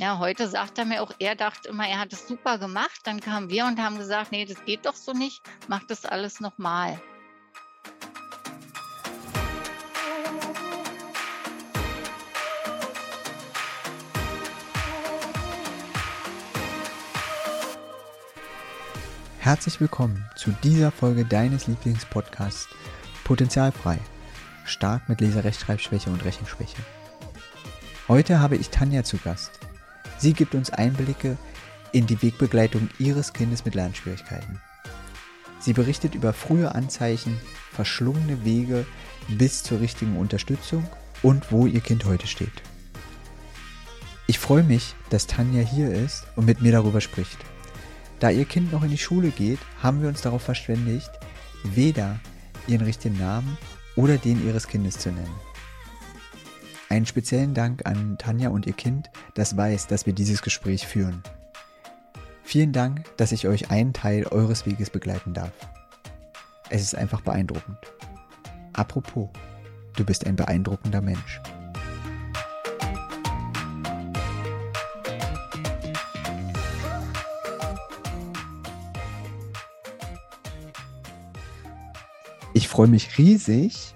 Ja, heute sagt er mir auch, er dachte immer, er hat es super gemacht. Dann kamen wir und haben gesagt, nee, das geht doch so nicht, mach das alles nochmal. Herzlich willkommen zu dieser Folge deines Lieblingspodcasts Potenzialfrei. Stark mit Leserechtschreibschwäche und Rechenschwäche. Heute habe ich Tanja zu Gast. Sie gibt uns Einblicke in die Wegbegleitung ihres Kindes mit Lernschwierigkeiten. Sie berichtet über frühe Anzeichen, verschlungene Wege bis zur richtigen Unterstützung und wo ihr Kind heute steht. Ich freue mich, dass Tanja hier ist und mit mir darüber spricht. Da ihr Kind noch in die Schule geht, haben wir uns darauf verständigt, weder ihren richtigen Namen oder den ihres Kindes zu nennen. Einen speziellen Dank an Tanja und ihr Kind, das weiß, dass wir dieses Gespräch führen. Vielen Dank, dass ich euch einen Teil eures Weges begleiten darf. Es ist einfach beeindruckend. Apropos, du bist ein beeindruckender Mensch. Ich freue mich riesig,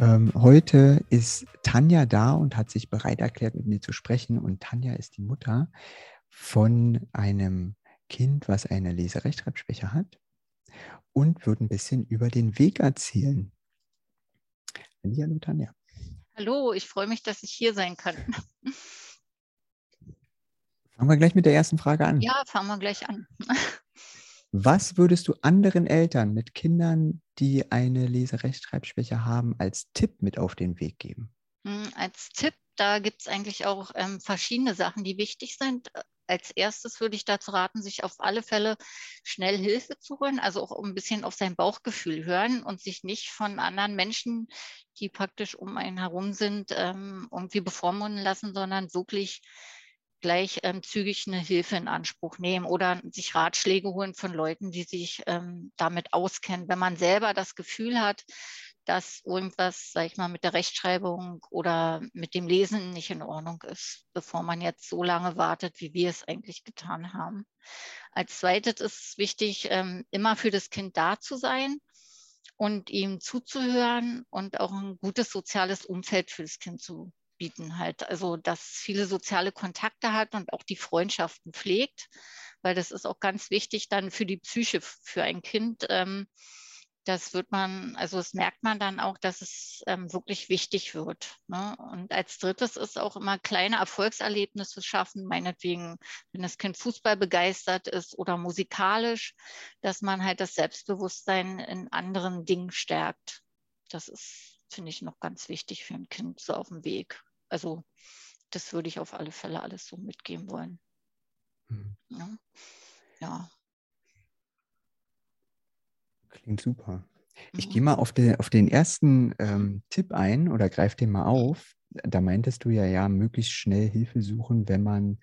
ähm, heute ist Tanja da und hat sich bereit erklärt, mit mir zu sprechen. Und Tanja ist die Mutter von einem Kind, was eine Leserechtschreibschwäche hat und wird ein bisschen über den Weg erzählen. Hallo Tanja. Hallo, ich freue mich, dass ich hier sein kann. Fangen wir gleich mit der ersten Frage an. Ja, fangen wir gleich an. Was würdest du anderen Eltern mit Kindern, die eine Leserechtschreibschwäche haben, als Tipp mit auf den Weg geben? Hm, als Tipp, da gibt es eigentlich auch ähm, verschiedene Sachen, die wichtig sind. Als erstes würde ich dazu raten, sich auf alle Fälle schnell Hilfe zu holen, also auch ein bisschen auf sein Bauchgefühl hören und sich nicht von anderen Menschen, die praktisch um einen herum sind, ähm, irgendwie bevormunden lassen, sondern wirklich gleich ähm, zügig eine Hilfe in Anspruch nehmen oder sich Ratschläge holen von Leuten, die sich ähm, damit auskennen. Wenn man selber das Gefühl hat, dass irgendwas, sag ich mal, mit der Rechtschreibung oder mit dem Lesen nicht in Ordnung ist, bevor man jetzt so lange wartet, wie wir es eigentlich getan haben. Als zweites ist es wichtig, ähm, immer für das Kind da zu sein und ihm zuzuhören und auch ein gutes soziales Umfeld für das Kind zu bieten halt. Also, dass viele soziale Kontakte hat und auch die Freundschaften pflegt, weil das ist auch ganz wichtig dann für die Psyche, für ein Kind. Ähm, das wird man, also das merkt man dann auch, dass es ähm, wirklich wichtig wird. Ne? Und als drittes ist auch immer kleine Erfolgserlebnisse schaffen, meinetwegen, wenn das Kind Fußball begeistert ist oder musikalisch, dass man halt das Selbstbewusstsein in anderen Dingen stärkt. Das ist, finde ich, noch ganz wichtig für ein Kind so auf dem Weg. Also das würde ich auf alle Fälle alles so mitgeben wollen. Mhm. Ja. ja. Klingt super. Ich mhm. gehe mal auf, de, auf den ersten ähm, Tipp ein oder greife den mal auf. Da meintest du ja, ja, möglichst schnell Hilfe suchen, wenn man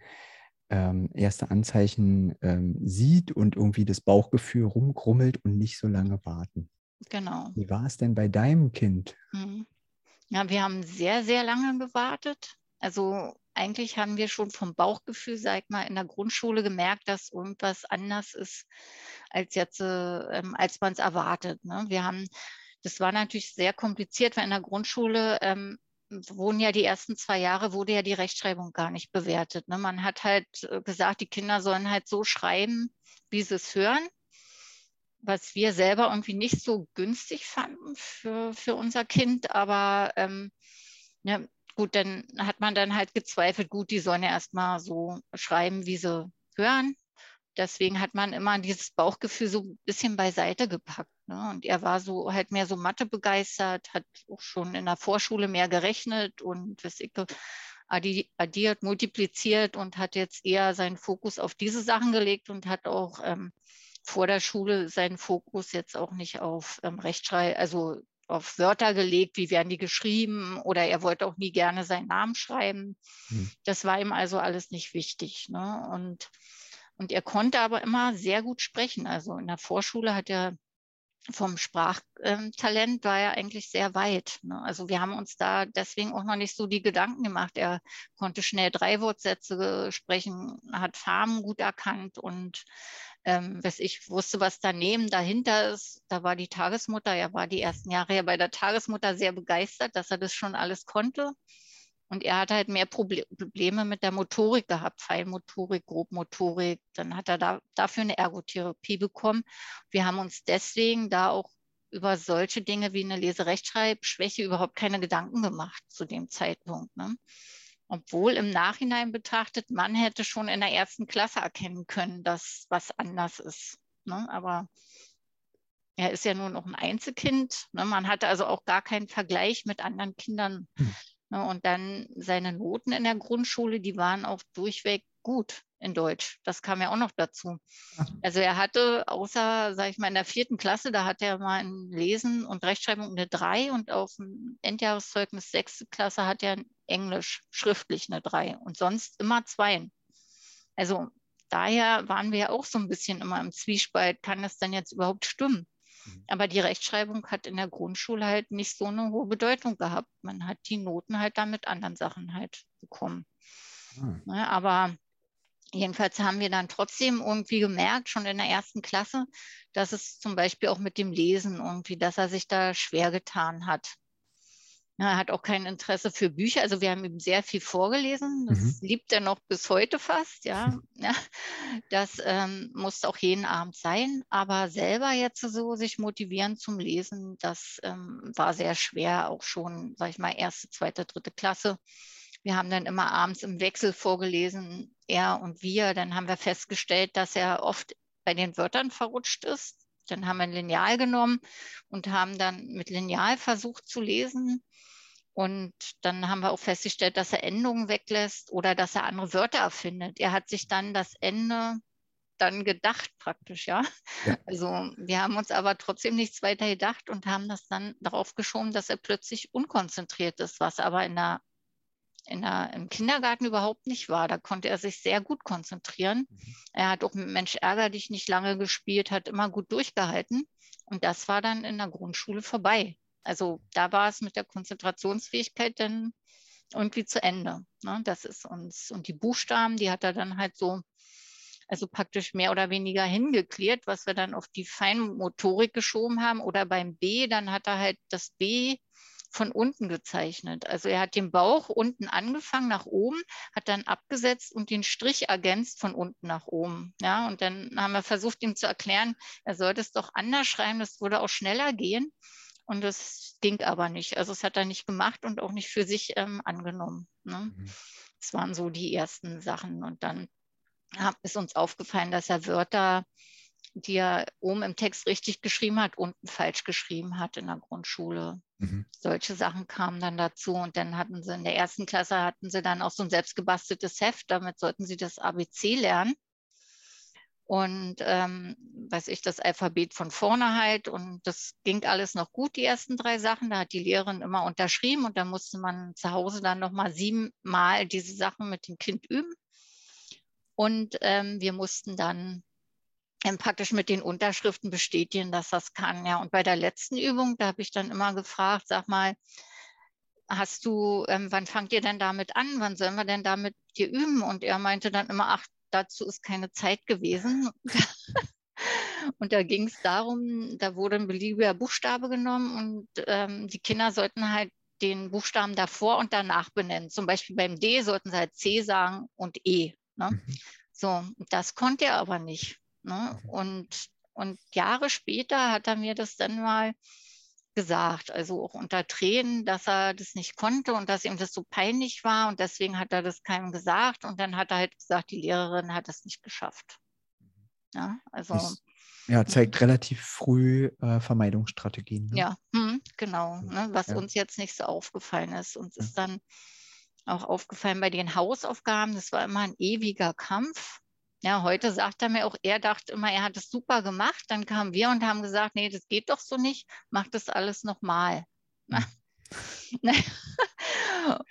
ähm, erste Anzeichen ähm, sieht und irgendwie das Bauchgefühl rumkrummelt und nicht so lange warten. Genau. Wie war es denn bei deinem Kind? Mhm. Ja, wir haben sehr, sehr lange gewartet. Also eigentlich haben wir schon vom Bauchgefühl, sag ich mal, in der Grundschule gemerkt, dass irgendwas anders ist, als jetzt, äh, als man es erwartet. Ne? Wir haben, das war natürlich sehr kompliziert, weil in der Grundschule ähm, wurden ja die ersten zwei Jahre, wurde ja die Rechtschreibung gar nicht bewertet. Ne? Man hat halt äh, gesagt, die Kinder sollen halt so schreiben, wie sie es hören was wir selber irgendwie nicht so günstig fanden für, für unser Kind. Aber ähm, ja, gut, dann hat man dann halt gezweifelt, gut, die sollen ja erstmal so schreiben, wie sie hören. Deswegen hat man immer dieses Bauchgefühl so ein bisschen beiseite gepackt. Ne? Und er war so halt mehr so Mathe begeistert, hat auch schon in der Vorschule mehr gerechnet und was ich, addiert, multipliziert und hat jetzt eher seinen Fokus auf diese Sachen gelegt und hat auch ähm, vor der Schule seinen Fokus jetzt auch nicht auf ähm, Rechtschreib, also auf Wörter gelegt, wie werden die geschrieben oder er wollte auch nie gerne seinen Namen schreiben. Hm. Das war ihm also alles nicht wichtig. Ne? Und, und er konnte aber immer sehr gut sprechen. Also in der Vorschule hat er vom Sprachtalent war er eigentlich sehr weit. Ne? Also wir haben uns da deswegen auch noch nicht so die Gedanken gemacht. Er konnte schnell drei Wortsätze sprechen, hat Farben gut erkannt und ähm, was ich wusste, was daneben dahinter ist. Da war die Tagesmutter, er war die ersten Jahre ja bei der Tagesmutter sehr begeistert, dass er das schon alles konnte. Und er hat halt mehr Probleme mit der Motorik gehabt, Feinmotorik, Grobmotorik. Dann hat er da, dafür eine Ergotherapie bekommen. Wir haben uns deswegen da auch über solche Dinge wie eine Leserechtschreibschwäche überhaupt keine Gedanken gemacht zu dem Zeitpunkt. Ne? Obwohl im Nachhinein betrachtet, man hätte schon in der ersten Klasse erkennen können, dass was anders ist. Ne? Aber er ist ja nur noch ein Einzelkind. Ne? Man hatte also auch gar keinen Vergleich mit anderen Kindern. Hm. Ne, und dann seine Noten in der Grundschule, die waren auch durchweg gut in Deutsch. Das kam ja auch noch dazu. Also er hatte außer, sage ich mal, in der vierten Klasse, da hat er mal in Lesen und Rechtschreibung eine 3 und auf dem Endjahreszeugnis sechste Klasse hat er Englisch schriftlich eine 3 und sonst immer 2. Also daher waren wir ja auch so ein bisschen immer im Zwiespalt, kann das denn jetzt überhaupt stimmen? Mhm. Aber die Rechtschreibung hat in der Grundschule halt nicht so eine hohe Bedeutung gehabt. Man hat die Noten halt dann mit anderen Sachen halt bekommen. Ne, aber jedenfalls haben wir dann trotzdem irgendwie gemerkt, schon in der ersten Klasse, dass es zum Beispiel auch mit dem Lesen irgendwie, dass er sich da schwer getan hat. Er hat auch kein Interesse für Bücher. Also wir haben ihm sehr viel vorgelesen. Das mhm. liebt er noch bis heute fast. Ja, ja. das ähm, muss auch jeden Abend sein. Aber selber jetzt so sich motivieren zum Lesen, das ähm, war sehr schwer. Auch schon, sag ich mal, erste, zweite, dritte Klasse. Wir haben dann immer abends im Wechsel vorgelesen, er und wir. Dann haben wir festgestellt, dass er oft bei den Wörtern verrutscht ist. Dann haben wir ein Lineal genommen und haben dann mit Lineal versucht zu lesen. Und dann haben wir auch festgestellt, dass er Endungen weglässt oder dass er andere Wörter erfindet. Er hat sich dann das Ende dann gedacht praktisch, ja? ja. Also wir haben uns aber trotzdem nichts weiter gedacht und haben das dann darauf geschoben, dass er plötzlich unkonzentriert ist, was aber in der, in der, im Kindergarten überhaupt nicht war. Da konnte er sich sehr gut konzentrieren. Mhm. Er hat auch mit Mensch ärger dich nicht lange gespielt, hat immer gut durchgehalten. Und das war dann in der Grundschule vorbei. Also da war es mit der Konzentrationsfähigkeit dann irgendwie zu Ende. Ne? Das ist uns, und die Buchstaben, die hat er dann halt so, also praktisch mehr oder weniger hingeklärt, was wir dann auf die Feinmotorik geschoben haben. Oder beim B, dann hat er halt das B von unten gezeichnet. Also er hat den Bauch unten angefangen nach oben, hat dann abgesetzt und den Strich ergänzt von unten nach oben. Ja, und dann haben wir versucht, ihm zu erklären, er sollte es doch anders schreiben, das würde auch schneller gehen. Und das ging aber nicht. Also es hat er nicht gemacht und auch nicht für sich ähm, angenommen. Ne? Mhm. Das waren so die ersten Sachen. Und dann ist uns aufgefallen, dass er Wörter, die er oben im Text richtig geschrieben hat, unten falsch geschrieben hat in der Grundschule. Mhm. Solche Sachen kamen dann dazu. Und dann hatten sie in der ersten Klasse hatten sie dann auch so ein selbstgebasteltes Heft. Damit sollten sie das ABC lernen und ähm, weiß ich, das Alphabet von vorne halt. Und das ging alles noch gut, die ersten drei Sachen. Da hat die Lehrerin immer unterschrieben und da musste man zu Hause dann nochmal siebenmal diese Sachen mit dem Kind üben. Und ähm, wir mussten dann ähm, praktisch mit den Unterschriften bestätigen, dass das kann. Ja, und bei der letzten Übung, da habe ich dann immer gefragt, sag mal, hast du, ähm, wann fangt ihr denn damit an? Wann sollen wir denn damit dir üben? Und er meinte dann immer, ach, dazu ist keine Zeit gewesen. Und da ging es darum, da wurde ein beliebiger Buchstabe genommen und ähm, die Kinder sollten halt den Buchstaben davor und danach benennen. Zum Beispiel beim D sollten sie halt C sagen und E. Ne? Mhm. So, das konnte er aber nicht. Ne? Mhm. Und, und Jahre später hat er mir das dann mal gesagt, also auch unter Tränen, dass er das nicht konnte und dass ihm das so peinlich war und deswegen hat er das keinem gesagt und dann hat er halt gesagt, die Lehrerin hat es nicht geschafft. Ja, also. Das, ja, zeigt relativ früh äh, Vermeidungsstrategien. Ne? Ja, hm, genau, ne, was ja. uns jetzt nicht so aufgefallen ist. Uns ja. ist dann auch aufgefallen bei den Hausaufgaben, das war immer ein ewiger Kampf. Ja, heute sagt er mir auch, er dachte immer, er hat es super gemacht. Dann kamen wir und haben gesagt, nee, das geht doch so nicht, mach das alles nochmal. Mhm.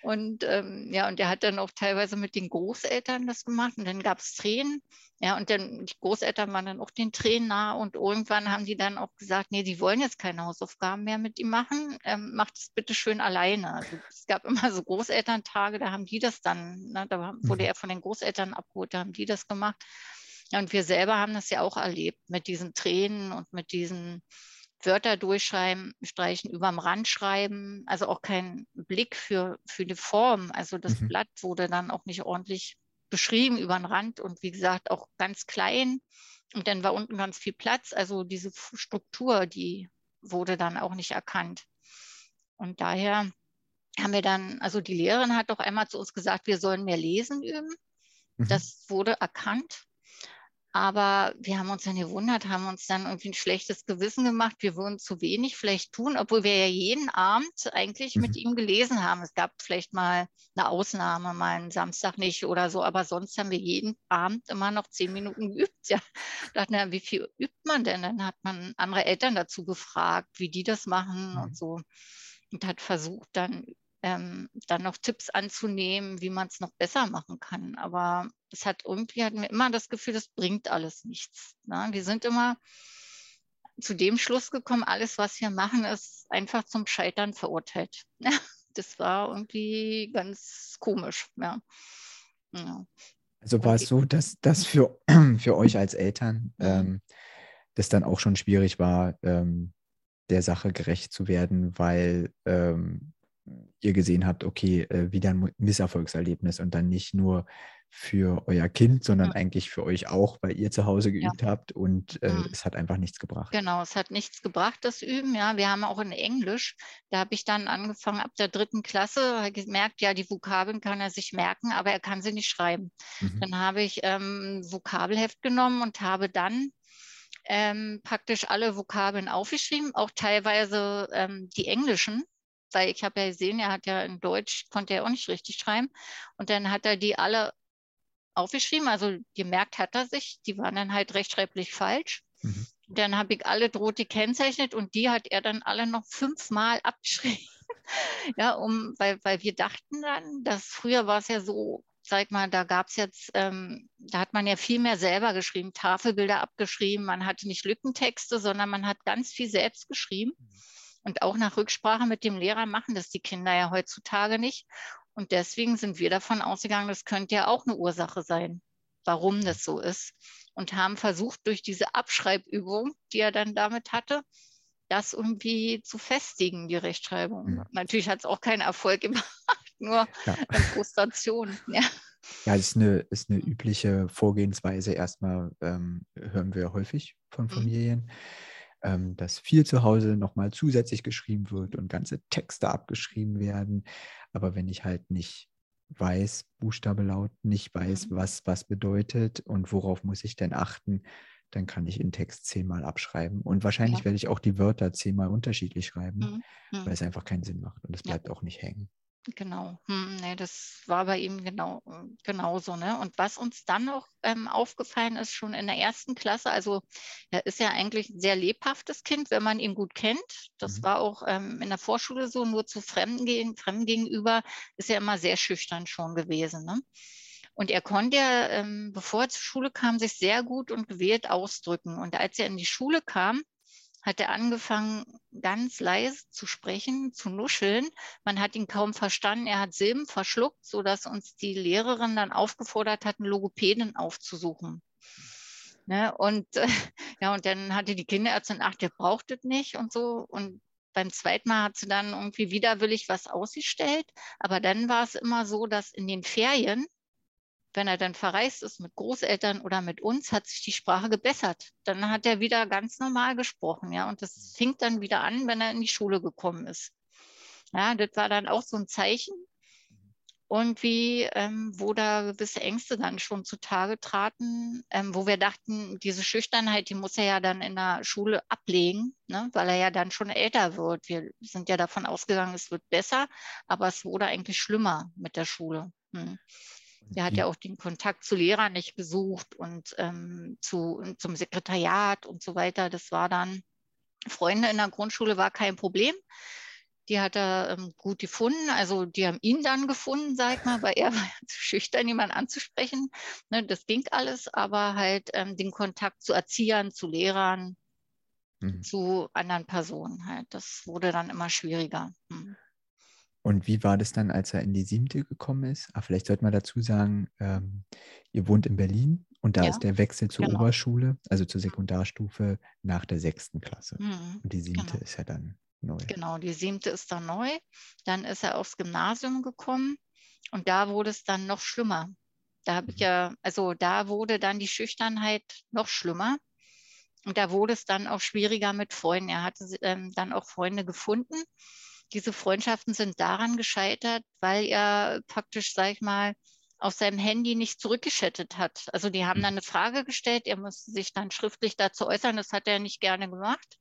Und ähm, ja, und er hat dann auch teilweise mit den Großeltern das gemacht und dann gab es Tränen. Ja, und dann die Großeltern waren dann auch den Tränen nah und irgendwann haben die dann auch gesagt, nee, die wollen jetzt keine Hausaufgaben mehr mit ihm machen, ähm, macht es bitte schön alleine. Also es gab immer so Großelterntage, da haben die das dann, ne, da wurde mhm. er von den Großeltern abgeholt, da haben die das gemacht. Ja, und wir selber haben das ja auch erlebt mit diesen Tränen und mit diesen Wörter durchschreiben, streichen, überm Rand schreiben, also auch kein Blick für, für die Form. Also das mhm. Blatt wurde dann auch nicht ordentlich beschrieben über den Rand und wie gesagt auch ganz klein. Und dann war unten ganz viel Platz. Also diese Struktur, die wurde dann auch nicht erkannt. Und daher haben wir dann, also die Lehrerin hat doch einmal zu uns gesagt, wir sollen mehr lesen üben. Mhm. Das wurde erkannt. Aber wir haben uns dann gewundert, haben uns dann irgendwie ein schlechtes Gewissen gemacht. Wir würden zu wenig vielleicht tun, obwohl wir ja jeden Abend eigentlich mhm. mit ihm gelesen haben. Es gab vielleicht mal eine Ausnahme, mal einen Samstag nicht oder so, aber sonst haben wir jeden Abend immer noch zehn Minuten geübt. Ja, dachten wir, wie viel übt man denn? Dann hat man andere Eltern dazu gefragt, wie die das machen mhm. und so. Und hat versucht, dann ähm, dann noch Tipps anzunehmen, wie man es noch besser machen kann. Aber es hat irgendwie, hatten wir immer das Gefühl, das bringt alles nichts. Ne? Wir sind immer zu dem Schluss gekommen, alles, was wir machen, ist einfach zum Scheitern verurteilt. das war irgendwie ganz komisch. Ja. ja. Also war es so, dass das für, für euch als Eltern mhm. ähm, das dann auch schon schwierig war, ähm, der Sache gerecht zu werden, weil ähm, ihr gesehen habt, okay, äh, wieder ein Misserfolgserlebnis und dann nicht nur für euer Kind, sondern mhm. eigentlich für euch auch, weil ihr zu Hause geübt ja. habt und äh, mhm. es hat einfach nichts gebracht. Genau, es hat nichts gebracht, das Üben. Ja, wir haben auch in Englisch, da habe ich dann angefangen ab der dritten Klasse, gemerkt, ja, die Vokabeln kann er sich merken, aber er kann sie nicht schreiben. Mhm. Dann habe ich ähm, Vokabelheft genommen und habe dann ähm, praktisch alle Vokabeln aufgeschrieben, auch teilweise ähm, die englischen weil ich habe ja gesehen, er hat ja in Deutsch, konnte er auch nicht richtig schreiben. Und dann hat er die alle aufgeschrieben, also gemerkt hat er sich, die waren dann halt rechtschreiblich falsch. Mhm. Dann habe ich alle Drohte gekennzeichnet und die hat er dann alle noch fünfmal abgeschrieben. ja, um, weil, weil wir dachten dann, dass früher war es ja so, sag mal, da gab es jetzt, ähm, da hat man ja viel mehr selber geschrieben, Tafelbilder abgeschrieben, man hatte nicht Lückentexte, sondern man hat ganz viel selbst geschrieben. Mhm. Und auch nach Rücksprache mit dem Lehrer machen das die Kinder ja heutzutage nicht. Und deswegen sind wir davon ausgegangen, das könnte ja auch eine Ursache sein, warum das so ist. Und haben versucht, durch diese Abschreibübung, die er dann damit hatte, das irgendwie zu festigen, die Rechtschreibung. Ja. Natürlich hat es auch keinen Erfolg gemacht, nur ja. Frustration. Ja. Ja, das ist eine, ist eine übliche Vorgehensweise. Erstmal ähm, hören wir häufig von mhm. Familien. Mhm ähm, dass viel zu Hause nochmal zusätzlich geschrieben wird und ganze Texte abgeschrieben werden. Aber wenn ich halt nicht weiß, Buchstabe laut, nicht weiß, mhm. was was bedeutet und worauf muss ich denn achten, dann kann ich in Text zehnmal abschreiben. Und wahrscheinlich ja. werde ich auch die Wörter zehnmal unterschiedlich schreiben, mhm. Mhm. weil es einfach keinen Sinn macht und es bleibt ja. auch nicht hängen. Genau, hm, nee, das war bei ihm genau, genauso. Ne? Und was uns dann noch ähm, aufgefallen ist, schon in der ersten Klasse, also er ist ja eigentlich ein sehr lebhaftes Kind, wenn man ihn gut kennt. Das mhm. war auch ähm, in der Vorschule so, nur zu Fremden, Fremden gegenüber ist er immer sehr schüchtern schon gewesen. Ne? Und er konnte ja, ähm, bevor er zur Schule kam, sich sehr gut und gewählt ausdrücken. Und als er in die Schule kam, hat er angefangen, ganz leise zu sprechen, zu nuscheln. Man hat ihn kaum verstanden. Er hat Silben verschluckt, sodass uns die Lehrerin dann aufgefordert hat, einen Logopäden aufzusuchen. Ne? Und, ja, und dann hatte die Kinderärztin, ach, der braucht es nicht und so. Und beim zweiten Mal hat sie dann irgendwie widerwillig was ausgestellt. Aber dann war es immer so, dass in den Ferien wenn er dann verreist ist mit Großeltern oder mit uns, hat sich die Sprache gebessert. Dann hat er wieder ganz normal gesprochen, ja. Und das fing dann wieder an, wenn er in die Schule gekommen ist. Ja, das war dann auch so ein Zeichen. Und wie, ähm, wo da gewisse Ängste dann schon zutage traten, ähm, wo wir dachten, diese Schüchternheit, die muss er ja dann in der Schule ablegen, ne, weil er ja dann schon älter wird. Wir sind ja davon ausgegangen, es wird besser, aber es wurde eigentlich schlimmer mit der Schule. Hm. Der hat ja auch den Kontakt zu Lehrern nicht gesucht und ähm, zu, zum Sekretariat und so weiter. Das war dann, Freunde in der Grundschule war kein Problem. Die hat er ähm, gut gefunden. Also die haben ihn dann gefunden, sag ich mal, weil er war ja zu schüchtern, jemanden anzusprechen. Ne, das ging alles, aber halt ähm, den Kontakt zu Erziehern, zu Lehrern, mhm. zu anderen Personen halt. Das wurde dann immer schwieriger. Mhm. Und wie war das dann, als er in die siebte gekommen ist? Ah, vielleicht sollte man dazu sagen, ähm, ihr wohnt in Berlin und da ja, ist der Wechsel zur genau. Oberschule, also zur Sekundarstufe nach der sechsten Klasse. Mhm, und die siebte genau. ist ja dann neu. Genau, die siebte ist dann neu. Dann ist er aufs Gymnasium gekommen und da wurde es dann noch schlimmer. Da habe ich mhm. ja, also da wurde dann die Schüchternheit noch schlimmer. Und da wurde es dann auch schwieriger mit Freunden. Er hatte ähm, dann auch Freunde gefunden. Diese Freundschaften sind daran gescheitert, weil er praktisch, sag ich mal, auf seinem Handy nicht zurückgeschattet hat. Also die haben hm. dann eine Frage gestellt, er musste sich dann schriftlich dazu äußern, das hat er nicht gerne gemacht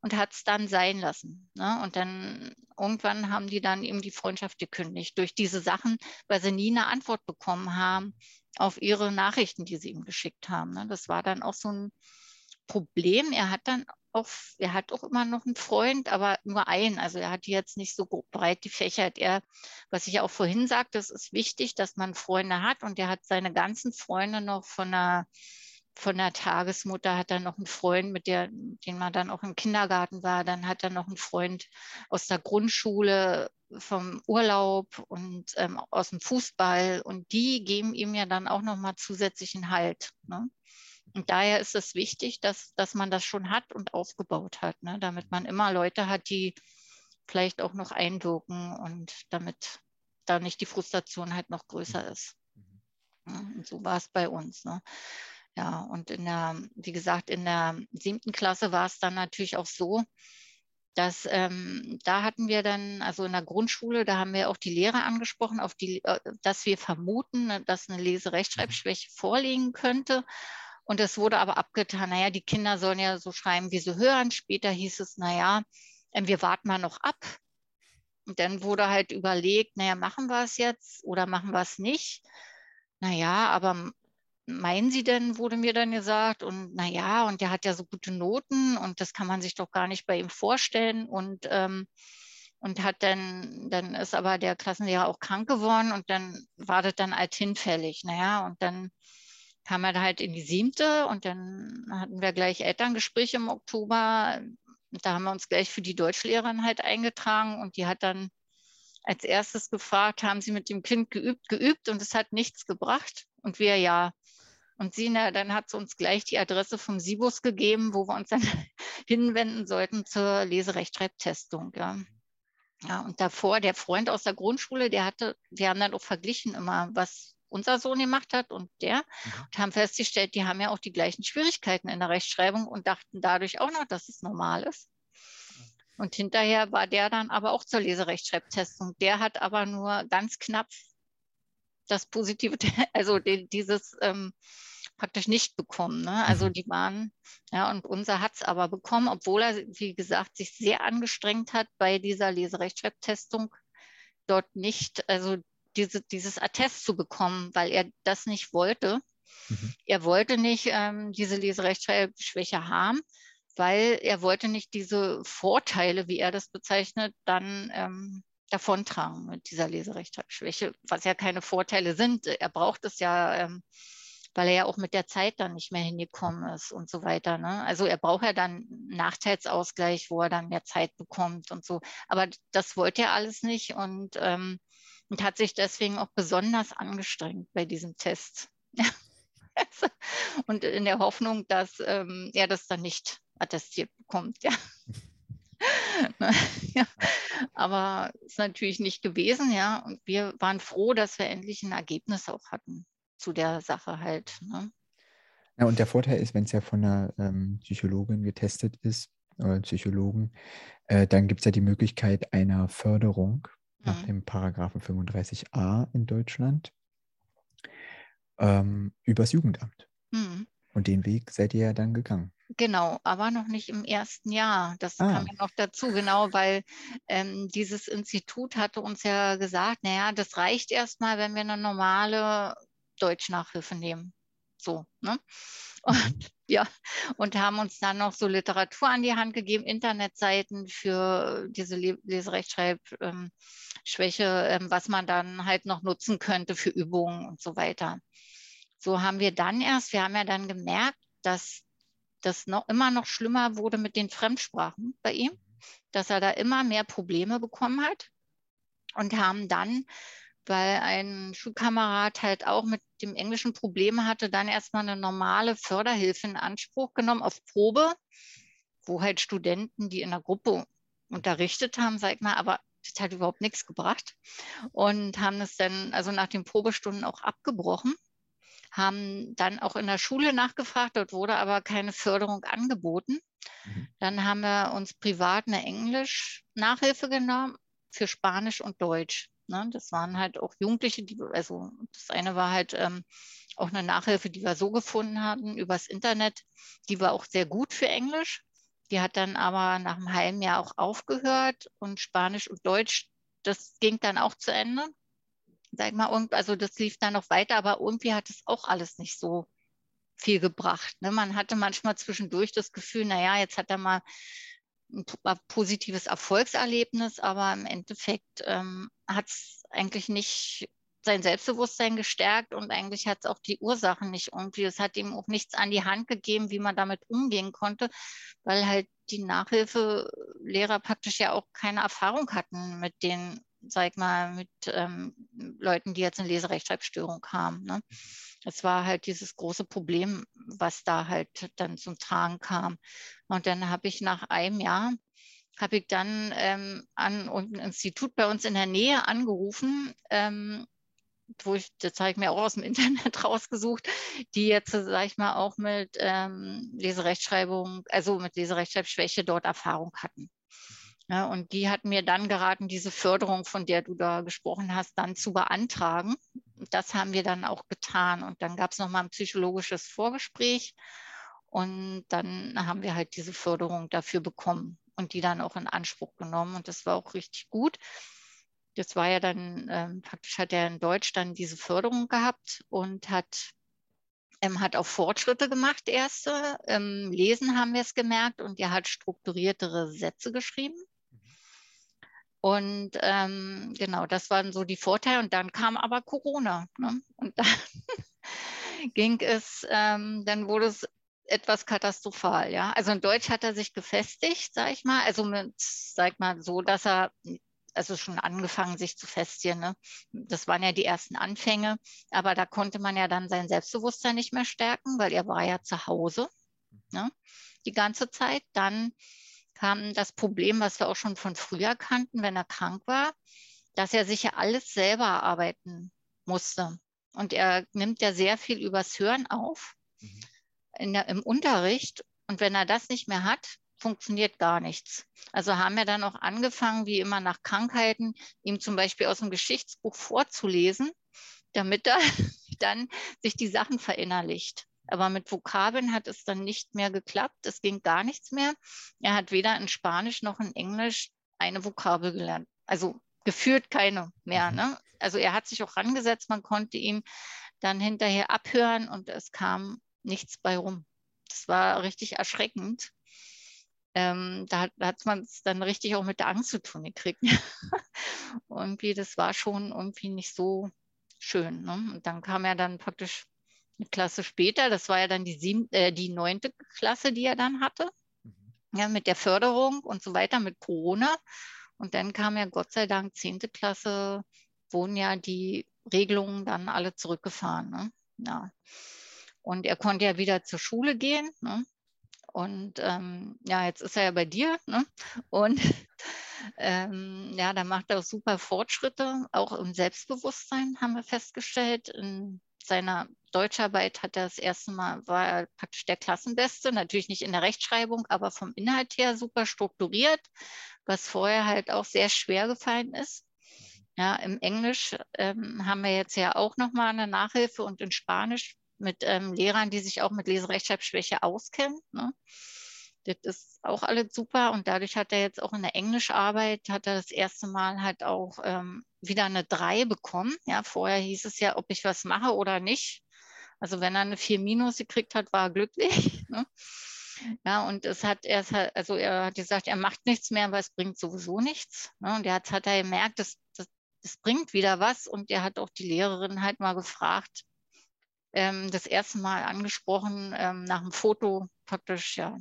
und hat es dann sein lassen. Ne? Und dann irgendwann haben die dann eben die Freundschaft gekündigt durch diese Sachen, weil sie nie eine Antwort bekommen haben auf ihre Nachrichten, die sie ihm geschickt haben. Ne? Das war dann auch so ein Problem. Er hat dann auch, er hat auch immer noch einen Freund, aber nur einen. Also er hat jetzt nicht so breit gefächert. Er, was ich auch vorhin sagte, es ist wichtig, dass man Freunde hat und er hat seine ganzen Freunde noch von der von der Tagesmutter hat er noch einen Freund, mit der, den man dann auch im Kindergarten war. Dann hat er noch einen Freund aus der Grundschule, vom Urlaub und ähm, aus dem Fußball. Und die geben ihm ja dann auch noch mal zusätzlichen Halt. Ne? Und daher ist es wichtig, dass, dass man das schon hat und aufgebaut hat, ne? damit man immer Leute hat, die vielleicht auch noch einwirken und damit da nicht die Frustration halt noch größer mhm. ist. Mhm. Und so war es bei uns. Ne? Ja, und in der, wie gesagt, in der siebten Klasse war es dann natürlich auch so, dass ähm, da hatten wir dann, also in der Grundschule, da haben wir auch die Lehrer angesprochen, auf die, äh, dass wir vermuten, ne, dass eine Leserechtschreibschwäche vorliegen könnte. Und es wurde aber abgetan, naja, die Kinder sollen ja so schreiben, wie sie hören. Später hieß es, naja, ähm, wir warten mal noch ab. Und dann wurde halt überlegt, naja, machen wir es jetzt oder machen wir es nicht? Naja, aber meinen Sie denn, wurde mir dann gesagt. Und naja, und der hat ja so gute Noten und das kann man sich doch gar nicht bei ihm vorstellen. Und, ähm, und hat dann, dann ist aber der Klassenlehrer auch krank geworden und dann war das dann alt hinfällig. Naja, und dann kam er halt in die siebte und dann hatten wir gleich Elterngespräche im Oktober. Da haben wir uns gleich für die Deutschlehrerin halt eingetragen und die hat dann als erstes gefragt, haben Sie mit dem Kind geübt, geübt und es hat nichts gebracht. Und wir ja. Und sie, na, dann hat sie uns gleich die Adresse vom Sibus gegeben, wo wir uns dann hinwenden sollten zur Leserechtschreibtestung. Ja. ja, und davor der Freund aus der Grundschule, der hatte, wir haben dann auch verglichen immer, was unser Sohn gemacht hat und der mhm. und haben festgestellt, die haben ja auch die gleichen Schwierigkeiten in der Rechtschreibung und dachten dadurch auch noch, dass es normal ist. Und hinterher war der dann aber auch zur Leserechtschreibtestung. Der hat aber nur ganz knapp das Positive, also den, dieses ähm, praktisch nicht bekommen. Ne? Also mhm. die waren, ja, und unser hat es aber bekommen, obwohl er, wie gesagt, sich sehr angestrengt hat bei dieser Leserechtschreibtestung dort nicht, also diese, dieses Attest zu bekommen, weil er das nicht wollte. Mhm. Er wollte nicht ähm, diese Leserechtschreibschwäche haben, weil er wollte nicht diese Vorteile, wie er das bezeichnet, dann ähm, davontragen mit dieser Leserechtschreibschwäche, was ja keine Vorteile sind. Er braucht es ja, ähm, weil er ja auch mit der Zeit dann nicht mehr hingekommen ist und so weiter. Ne? Also er braucht ja dann einen Nachteilsausgleich, wo er dann mehr Zeit bekommt und so. Aber das wollte er alles nicht und ähm, und hat sich deswegen auch besonders angestrengt bei diesem Test. und in der Hoffnung, dass ähm, er das dann nicht attestiert bekommt. Ja. ja. Aber ist natürlich nicht gewesen, ja. Und wir waren froh, dass wir endlich ein Ergebnis auch hatten zu der Sache halt. Ne? Ja, und der Vorteil ist, wenn es ja von einer ähm, Psychologin getestet ist, oder Psychologen, äh, dann gibt es ja die Möglichkeit einer Förderung nach mhm. dem Paragraphen 35a in Deutschland ähm, übers Jugendamt. Mhm. Und den Weg seid ihr ja dann gegangen. Genau, aber noch nicht im ersten Jahr. Das ah. kam ja noch dazu, genau, weil ähm, dieses Institut hatte uns ja gesagt, naja, das reicht erstmal, wenn wir eine normale Deutschnachhilfe nehmen. So, ne? Und, mhm. ja, und haben uns dann noch so Literatur an die Hand gegeben, Internetseiten für diese Leserechtschreibschwäche, ähm, ähm, was man dann halt noch nutzen könnte für Übungen und so weiter. So haben wir dann erst, wir haben ja dann gemerkt, dass das noch immer noch schlimmer wurde mit den Fremdsprachen bei ihm, dass er da immer mehr Probleme bekommen hat und haben dann, weil ein Schulkamerad halt auch mit dem Englischen Probleme hatte, dann erstmal eine normale Förderhilfe in Anspruch genommen auf Probe, wo halt Studenten, die in der Gruppe unterrichtet haben, sag ich mal, aber das hat überhaupt nichts gebracht und haben es dann also nach den Probestunden auch abgebrochen haben dann auch in der Schule nachgefragt, dort wurde aber keine Förderung angeboten. Mhm. Dann haben wir uns privat eine Englisch-Nachhilfe genommen für Spanisch und Deutsch. Ne? Das waren halt auch Jugendliche, die, also das eine war halt ähm, auch eine Nachhilfe, die wir so gefunden hatten übers Internet. Die war auch sehr gut für Englisch. Die hat dann aber nach einem halben Jahr auch aufgehört und Spanisch und Deutsch, das ging dann auch zu Ende sag mal, und, also das lief dann noch weiter, aber irgendwie hat es auch alles nicht so viel gebracht. Ne? Man hatte manchmal zwischendurch das Gefühl, naja, jetzt hat er mal ein positives Erfolgserlebnis, aber im Endeffekt ähm, hat es eigentlich nicht sein Selbstbewusstsein gestärkt und eigentlich hat es auch die Ursachen nicht irgendwie. Es hat ihm auch nichts an die Hand gegeben, wie man damit umgehen konnte, weil halt die Nachhilfelehrer praktisch ja auch keine Erfahrung hatten mit den sag ich mal, mit ähm, Leuten, die jetzt eine Leserechtschreibstörung haben. Ne? Es war halt dieses große Problem, was da halt dann zum Tragen kam. Und dann habe ich nach einem Jahr, habe ich dann ähm, an ein Institut bei uns in der Nähe angerufen, ähm, wo ich, das habe ich mir auch aus dem Internet rausgesucht, die jetzt, sage ich mal, auch mit ähm, Leserechtschreibung, also mit Leserechtschreibschwäche dort Erfahrung hatten. Ja, und die hat mir dann geraten, diese Förderung, von der du da gesprochen hast, dann zu beantragen. Das haben wir dann auch getan. Und dann gab es nochmal ein psychologisches Vorgespräch. Und dann haben wir halt diese Förderung dafür bekommen und die dann auch in Anspruch genommen. Und das war auch richtig gut. Das war ja dann, ähm, praktisch hat er in Deutsch dann diese Förderung gehabt und hat, ähm, hat auch Fortschritte gemacht, erste. Im Lesen haben wir es gemerkt und er hat strukturiertere Sätze geschrieben. Und ähm, genau, das waren so die Vorteile. Und dann kam aber Corona. Ne? Und dann ging es, ähm, dann wurde es etwas katastrophal. Ja, also in Deutsch hat er sich gefestigt, sag ich mal. Also mit, sag mal, so, dass er also schon angefangen, sich zu festigen. Ne? Das waren ja die ersten Anfänge, aber da konnte man ja dann sein Selbstbewusstsein nicht mehr stärken, weil er war ja zu Hause ne? die ganze Zeit. Dann kam das Problem, was wir auch schon von früher kannten, wenn er krank war, dass er sich ja alles selber arbeiten musste. Und er nimmt ja sehr viel übers Hören auf mhm. Der, im Unterricht. Und wenn er das nicht mehr hat, funktioniert gar nichts. Also haben wir dann auch angefangen, wie immer nach Krankheiten, ihm zum Beispiel aus dem Geschichtsbuch vorzulesen, damit er dann sich die Sachen verinnerlicht. Aber mit Vokabeln hat es dann nicht mehr geklappt. Es ging gar nichts mehr. Er hat weder in Spanisch noch in Englisch eine Vokabel gelernt. Also geführt keine mehr. Mhm. Ne? Also er hat sich auch rangesetzt. Man konnte ihn dann hinterher abhören und es kam nichts bei rum. Das war richtig erschreckend. Ähm, da, da hat man es dann richtig auch mit der Angst zu tun gekriegt. irgendwie, das war schon irgendwie nicht so schön. Ne? Und dann kam er dann praktisch eine Klasse später, das war ja dann die, sieben, äh, die neunte Klasse, die er dann hatte, mhm. ja, mit der Förderung und so weiter, mit Corona. Und dann kam ja Gott sei Dank zehnte Klasse, wurden ja die Regelungen dann alle zurückgefahren. Ne? Ja. Und er konnte ja wieder zur Schule gehen. Ne? Und ähm, ja, jetzt ist er ja bei dir. Ne? Und ähm, ja, da macht er auch super Fortschritte, auch im Selbstbewusstsein haben wir festgestellt. In seiner Deutscharbeit hat er das erste Mal, war er praktisch der Klassenbeste, natürlich nicht in der Rechtschreibung, aber vom Inhalt her super strukturiert, was vorher halt auch sehr schwer gefallen ist. Ja, im Englisch ähm, haben wir jetzt ja auch nochmal eine Nachhilfe und in Spanisch mit ähm, Lehrern, die sich auch mit Leserechtschreibschwäche auskennen. Ne? Das ist auch alles super und dadurch hat er jetzt auch in der Englischarbeit, hat er das erste Mal halt auch ähm, wieder eine 3 bekommen. Ja, vorher hieß es ja, ob ich was mache oder nicht Also wenn er eine 4 minus gekriegt hat, war er glücklich. Ne? Ja, und es hat er, also er hat gesagt, er macht nichts mehr, aber es bringt sowieso nichts. Ne? Und jetzt hat er gemerkt, das, das, das bringt wieder was. Und er hat auch die Lehrerin halt mal gefragt, ähm, das erste Mal angesprochen, ähm, nach dem Foto praktisch, ja,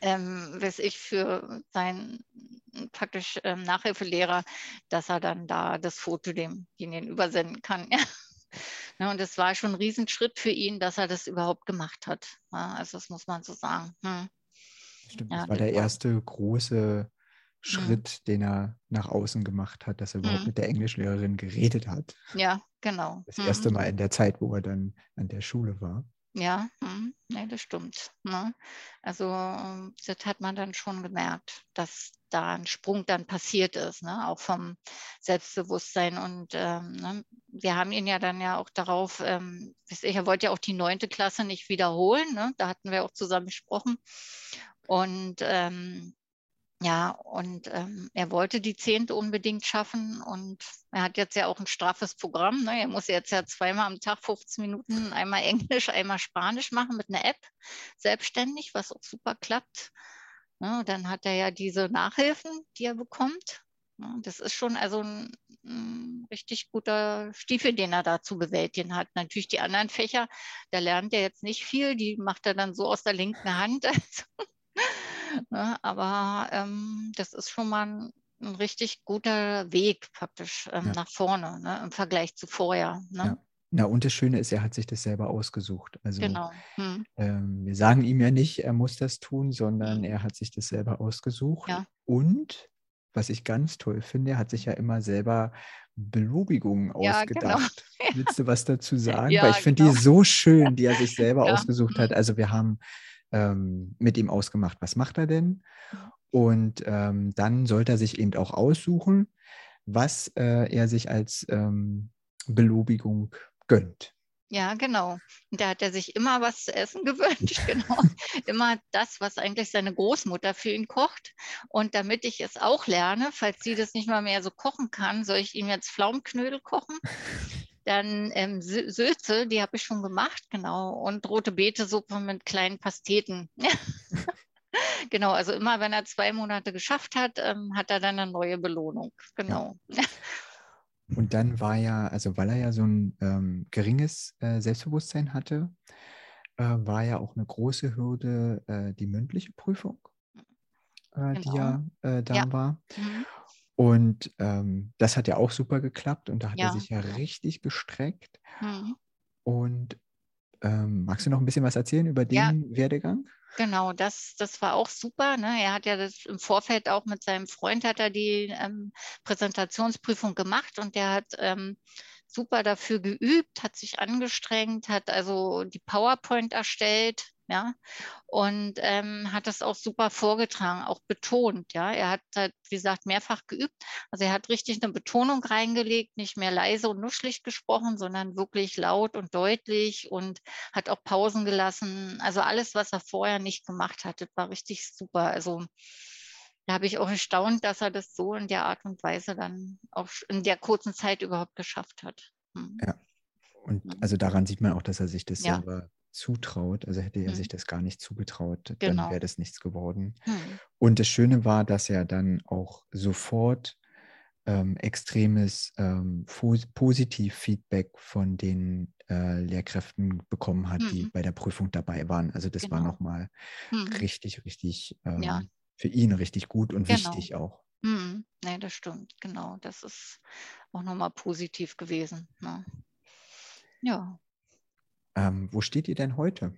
ähm, weiß ich, für seinen praktisch ähm, Nachhilfelehrer, dass er dann da das Foto demjenigen übersenden kann. Ja. Ja, und es war schon ein Riesenschritt für ihn, dass er das überhaupt gemacht hat. Ja, also das muss man so sagen. Hm. Stimmt, das war der erste große. Schritt, den er nach außen gemacht hat, dass er überhaupt hm. mit der Englischlehrerin geredet hat. Ja, genau. Das erste hm. Mal in der Zeit, wo er dann an der Schule war. Ja, hm, nee, das stimmt. Ne? Also das hat man dann schon gemerkt, dass da ein Sprung dann passiert ist, ne? auch vom Selbstbewusstsein. Und ähm, ne? wir haben ihn ja dann ja auch darauf, ähm, er wollte ja auch die neunte Klasse nicht wiederholen, ne? da hatten wir auch zusammen gesprochen. Und ähm, ja, und ähm, er wollte die zehnte unbedingt schaffen und er hat jetzt ja auch ein straffes Programm. Ne? Er muss jetzt ja zweimal am Tag 15 Minuten, einmal Englisch, einmal Spanisch machen mit einer App, selbstständig, was auch super klappt. Ne? Dann hat er ja diese Nachhilfen, die er bekommt. Ne? Das ist schon also ein, ein, richtig guter Stiefel, den er da zu bewältigen hat. Natürlich die anderen Fächer, da lernt er jetzt nicht viel, die macht er dann so aus der linken Hand. Ne? Aber ähm, das ist schon mal ein, ein richtig guter Weg praktisch ähm, ja. nach vorne ne? im Vergleich zu vorher. Ne? Ja. Na, und das Schöne ist, er hat sich das selber ausgesucht. Also genau. hm. ähm, wir sagen ihm ja nicht, er muss das tun, sondern hm. er hat sich das selber ausgesucht. Ja. Und was ich ganz toll finde, er hat sich ja immer selber Belobigungen ja, genau. ausgedacht. Genau. Willst du was dazu sagen? Weil ich finde genau. die so schön, die er sich selber ausgesucht hat. Hm. Also wir haben ähm, mit ihm ausgemacht, was macht er denn? Und ähm, dann sollte er sich eben auch aussuchen, was äh, er sich als ähm, Belobigung gönnt. Ja, genau. Da hat er sich immer was zu essen gewünscht, genau. immer das, was eigentlich seine Großmutter für ihn kocht. Und damit ich es auch lerne, falls sie das nicht mal mehr so kochen kann, soll ich ihm jetzt Pflaumenknödel kochen. Dann ähm, Sülze, die habe ich schon gemacht, genau. Und rote Beetesuppe mit kleinen Pasteten. genau, also immer wenn er zwei Monate geschafft hat, ähm, hat er dann eine neue Belohnung. Genau. Ja. Und dann war ja, also weil er ja so ein ähm, geringes äh, Selbstbewusstsein hatte, äh, war ja auch eine große Hürde äh, die mündliche Prüfung, genau. die ja äh, da ja. war. Mhm. Und ähm, das hat ja auch super geklappt und da hat ja. er sich ja richtig gestreckt. Mhm. Und ähm, magst du noch ein bisschen was erzählen über den ja. Werdegang? Genau, das, das war auch super. Ne? Er hat ja das im Vorfeld auch mit seinem Freund hat er die ähm, Präsentationsprüfung gemacht und der hat ähm, super dafür geübt, hat sich angestrengt, hat also die PowerPoint erstellt, ja, und ähm, hat das auch super vorgetragen, auch betont, ja. Er hat, halt, wie gesagt, mehrfach geübt. Also er hat richtig eine Betonung reingelegt, nicht mehr leise und nuschlig gesprochen, sondern wirklich laut und deutlich und hat auch Pausen gelassen. Also alles, was er vorher nicht gemacht hatte, war richtig super. Also da habe ich auch erstaunt, dass er das so in der Art und Weise dann auch in der kurzen Zeit überhaupt geschafft hat. Hm. Ja. Und hm. also daran sieht man auch, dass er sich das ja. selber zutraut. Also hätte er mhm. sich das gar nicht zugetraut, genau. dann wäre das nichts geworden. Mhm. Und das Schöne war, dass er dann auch sofort ähm, extremes ähm, Positiv-Feedback von den äh, Lehrkräften bekommen hat, mhm. die bei der Prüfung dabei waren. Also das genau. war nochmal mhm. richtig, richtig ähm, ja. für ihn richtig gut und genau. wichtig auch. Mhm. Nee, das stimmt, genau. Das ist auch nochmal positiv gewesen. Ne? Ja. Ähm, wo steht ihr denn heute?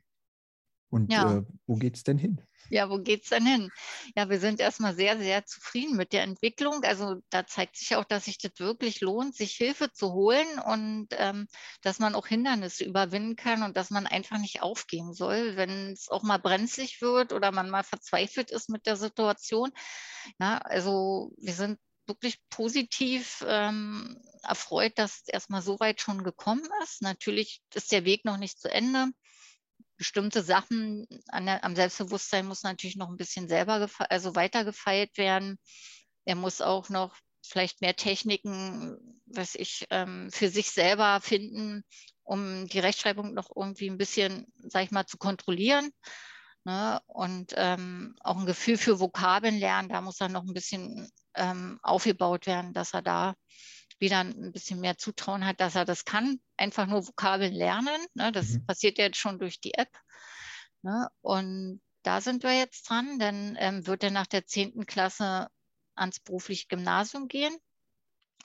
Und ja. äh, wo geht es denn hin? Ja, wo geht es denn hin? Ja, wir sind erstmal sehr, sehr zufrieden mit der Entwicklung. Also da zeigt sich auch, dass sich das wirklich lohnt, sich Hilfe zu holen und ähm, dass man auch Hindernisse überwinden kann und dass man einfach nicht aufgeben soll, wenn es auch mal brenzlig wird oder man mal verzweifelt ist mit der Situation. Ja, also wir sind wirklich positiv ähm, erfreut, dass es erstmal so weit schon gekommen ist. Natürlich ist der Weg noch nicht zu Ende. Bestimmte Sachen der, am Selbstbewusstsein muss natürlich noch ein bisschen selber, also weiter gefeilt werden. Er muss auch noch vielleicht mehr Techniken, was ich ähm, für sich selber finden, um die Rechtschreibung noch irgendwie ein bisschen, sag ich mal, zu kontrollieren. Ne? Und ähm, auch ein Gefühl für Vokabeln lernen, da muss er noch ein bisschen ähm, aufgebaut werden, dass er da wieder ein bisschen mehr Zutrauen hat, dass er das kann. Einfach nur Vokabeln lernen. Ne? Das mhm. passiert jetzt schon durch die App. Ne? Und da sind wir jetzt dran. Dann ähm, wird er nach der 10. Klasse ans berufliche Gymnasium gehen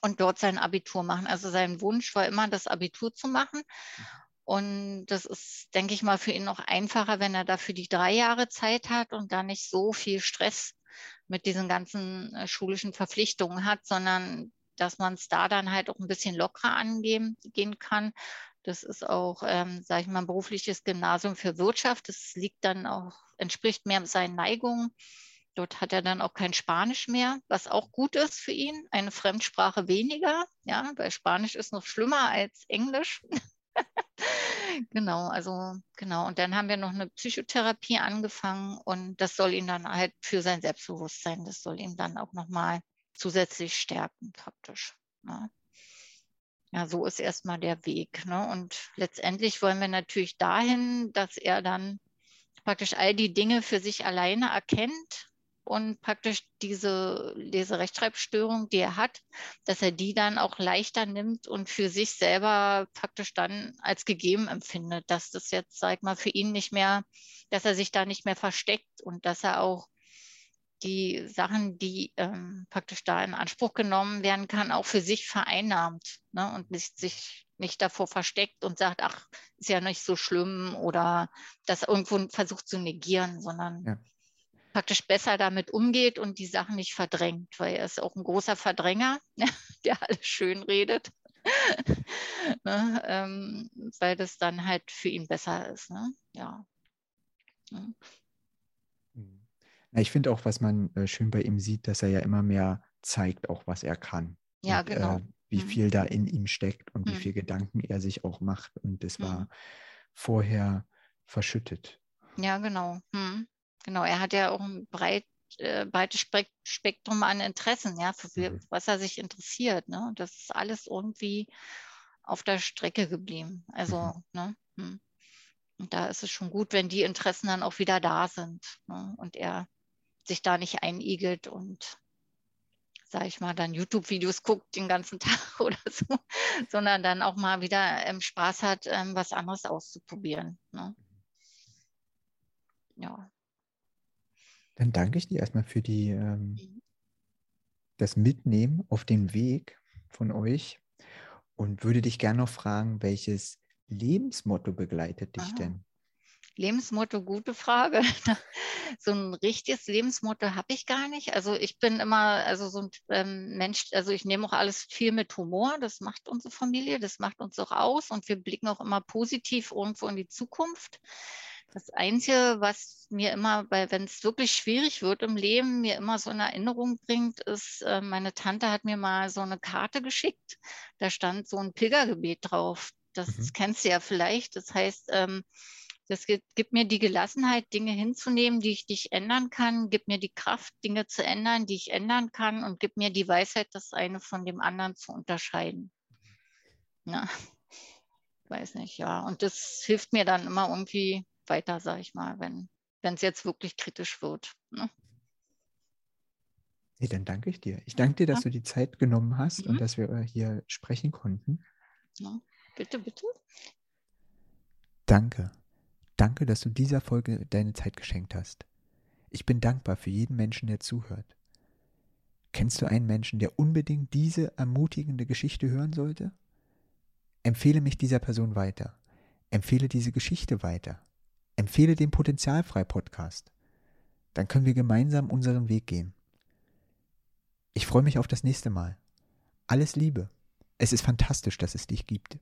und dort sein Abitur machen. Also sein Wunsch war immer, das Abitur zu machen. Und das ist, denke ich mal, für ihn noch einfacher, wenn er dafür die drei Jahre Zeit hat und da nicht so viel Stress mit diesen ganzen äh, schulischen Verpflichtungen hat, sondern dass man es da dann halt auch ein bisschen lockerer angehen gehen kann. Das ist auch, ähm, sage ich mal, ein berufliches Gymnasium für Wirtschaft. Das liegt dann auch, entspricht mehr seinen Neigungen. Dort hat er dann auch kein Spanisch mehr, was auch gut ist für ihn. Eine Fremdsprache weniger, ja, weil Spanisch ist noch schlimmer als Englisch. genau, also genau. Und dann haben wir noch eine Psychotherapie angefangen und das soll ihn dann halt für sein Selbstbewusstsein, das soll ihn dann auch nochmal zusätzlich stärken praktisch. Ne? Ja, so ist erstmal der Weg. Ne? Und letztendlich wollen wir natürlich dahin, dass er dann praktisch all die Dinge für sich alleine erkennt und praktisch diese Leserechtschreibstörung, die er hat, dass er die dann auch leichter nimmt und für sich selber praktisch dann als gegeben empfindet, dass das jetzt, sag ich mal, für ihn nicht mehr, dass er sich da nicht mehr versteckt und dass er auch die Sachen, die ähm, praktisch da in Anspruch genommen werden kann, auch für sich vereinnahmt ne? und nicht, sich nicht davor versteckt und sagt, ach, ist ja nicht so schlimm oder das irgendwo versucht zu negieren, sondern ja. Praktisch besser damit umgeht und die Sachen nicht verdrängt, weil er ist auch ein großer Verdränger, der alles schön redet. ne? ähm, weil das dann halt für ihn besser ist. Ne? Ja. ja. Ich finde auch, was man äh, schön bei ihm sieht, dass er ja immer mehr zeigt, auch was er kann. Ja, und, genau. Äh, wie mhm. viel da in ihm steckt und mhm. wie viel Gedanken er sich auch macht. Und das war mhm. vorher verschüttet. Ja, genau. Mhm. Genau, er hat ja auch ein breit, äh, breites Spektrum an Interessen, ja, für mhm. was er sich interessiert. Ne? Und das ist alles irgendwie auf der Strecke geblieben. Also, mhm. ne? Hm. Und da ist es schon gut, wenn die Interessen dann auch wieder da sind ne? und er sich da nicht einigelt und sage ich mal, dann YouTube-Videos guckt den ganzen Tag oder so, sondern dann auch mal wieder ähm, Spaß hat, ähm, was anderes auszuprobieren. Ne? Ja. Dann danke ich dir erstmal für die, ähm, mhm. das Mitnehmen auf den Weg von euch und würde dich gerne noch fragen, welches Lebensmotto begleitet dich Aha. denn? Lebensmotto, gute Frage. so ein richtiges Lebensmotto habe ich gar nicht. Also ich bin immer, also so ein ähm, Mensch, also ich nehme auch alles viel mit Humor. Das macht unsere Familie, das macht uns auch aus und wir blicken auch immer positiv irgendwo in die Zukunft. Das Einzige, was mir immer, wenn es wirklich schwierig wird im Leben, mir immer so eine Erinnerung bringt, ist, äh, meine Tante hat mir mal so eine Karte geschickt. Da stand so ein Pilgergebet drauf. Das mhm. kennst du ja vielleicht. Das heißt, ähm, das gibt, gibt, mir die Gelassenheit, Dinge hinzunehmen, die ich nicht ändern kann, gibt mir die Kraft, Dinge zu ändern, die ich ändern kann und gibt mir die Weisheit, das eine von dem anderen zu unterscheiden. Ja, weiß nicht, ja. Und das hilft mir dann immer irgendwie weiter, sage ich mal, wenn es jetzt wirklich kritisch wird. Ne? Nee, dann danke ich dir. Ich danke dir, dass ja. du die Zeit genommen hast mhm. und dass wir hier sprechen konnten. Ja, bitte, bitte. Danke. Danke, dass du dieser Folge deine Zeit geschenkt hast. Ich bin dankbar für jeden Menschen, der zuhört. Kennst du einen Menschen, der unbedingt diese ermutigende Geschichte hören sollte? Empfehle mich dieser Person weiter. Empfehle diese Geschichte weiter. Empfehle den Potenzialfrei-Podcast. Dann können wir gemeinsam unseren Weg gehen. Ich freue mich auf das nächste Mal. Alles Liebe. Es ist fantastisch, dass es dich gibt.